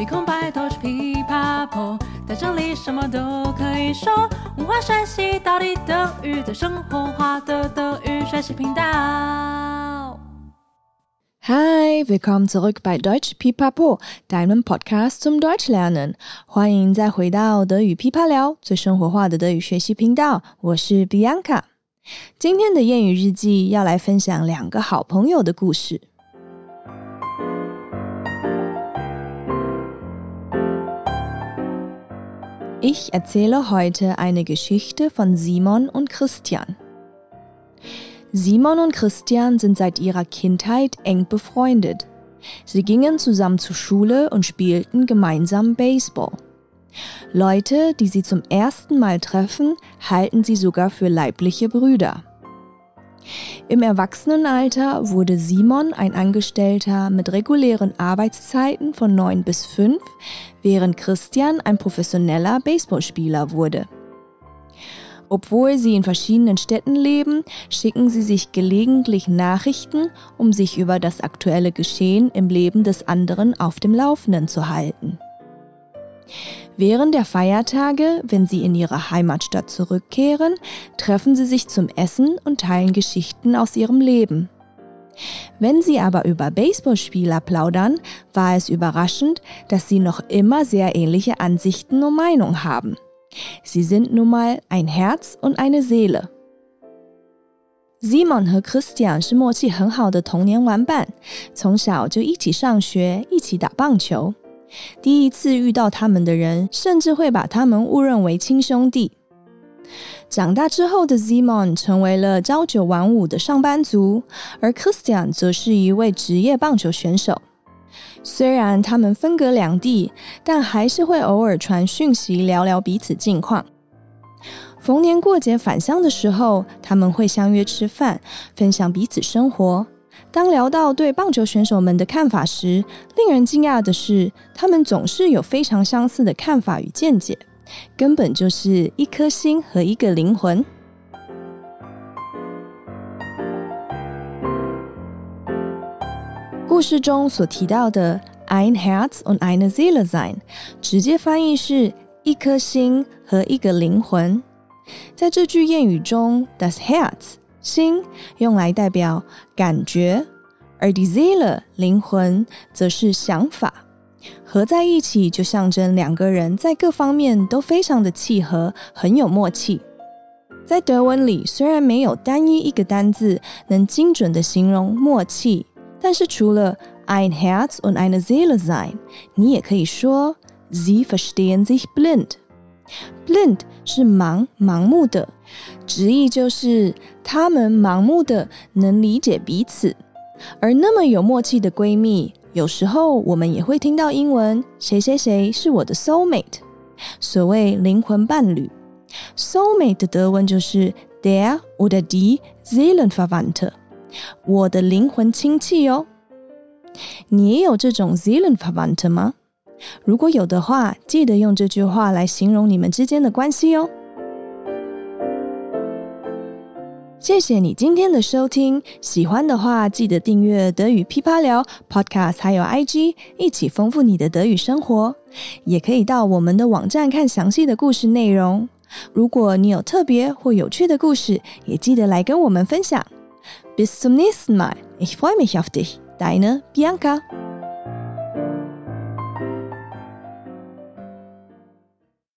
鼻孔白头是噼啪破，在这里什么都可以说。文化学习到底等于在生活化的德语学习频道。Hi, willkommen zurück bei Deutsch Pipapo, deinem Podcast zum Deutschlernen。欢迎再回到德语琵琶聊，最生活化的德语学习频道。我是 Bianca。今天的谚语日记要来分享两个好朋友的故事。Ich erzähle heute eine Geschichte von Simon und Christian. Simon und Christian sind seit ihrer Kindheit eng befreundet. Sie gingen zusammen zur Schule und spielten gemeinsam Baseball. Leute, die sie zum ersten Mal treffen, halten sie sogar für leibliche Brüder. Im Erwachsenenalter wurde Simon ein Angestellter mit regulären Arbeitszeiten von 9 bis 5, während Christian ein professioneller Baseballspieler wurde. Obwohl sie in verschiedenen Städten leben, schicken sie sich gelegentlich Nachrichten, um sich über das aktuelle Geschehen im Leben des anderen auf dem Laufenden zu halten. Während der Feiertage, wenn sie in ihre Heimatstadt zurückkehren, treffen sie sich zum Essen und teilen Geschichten aus ihrem Leben. Wenn sie aber über Baseballspieler plaudern, war es überraschend, dass sie noch immer sehr ähnliche Ansichten und Meinungen haben. Sie sind nun mal ein Herz und eine Seele. Simon 和 Christian 是默契很好的童年玩伴，从小就一起上学，一起打棒球。 第一次遇到他们的人，甚至会把他们误认为亲兄弟。长大之后的 Zimon 成为了朝九晚五的上班族，而 Christian 则是一位职业棒球选手。虽然他们分隔两地，但还是会偶尔传讯息聊聊彼此近况。逢年过节返乡的时候，他们会相约吃饭，分享彼此生活。当聊到对棒球选手们的看法时，令人惊讶的是，他们总是有非常相似的看法与见解，根本就是一颗心和一个灵魂。故事中所提到的 “ein Herz und eine Seele sein”，直接翻译是一颗心和一个灵魂。在这句谚语中，das Herz。心用来代表感觉，而 die Seele 灵魂则是想法，合在一起就象征两个人在各方面都非常的契合，很有默契。在德文里，虽然没有单一一个单字能精准的形容默契，但是除了 ein Herz und eine Seele sein，你也可以说 Sie verstehen sich blind。Blind 是盲，盲目的。直译就是，他们盲目的能理解彼此，而那么有默契的闺蜜，有时候我们也会听到英文“谁谁谁是我的 soul mate”，所谓灵魂伴侣。soul mate 的德文就是 der oder die Seelenverwandte，我的灵魂亲戚哦。你也有这种 Seelenverwandte 吗？如果有的话，记得用这句话来形容你们之间的关系哦。谢谢你今天的收听，喜欢的话记得订阅德语噼啪聊 Podcast，还有 IG，一起丰富你的德语生活。也可以到我们的网站看详细的故事内容。如果你有特别或有趣的故事，也记得来跟我们分享。Bis zum nächsten Mal. Ich freue mich auf dich. Deine Bianca.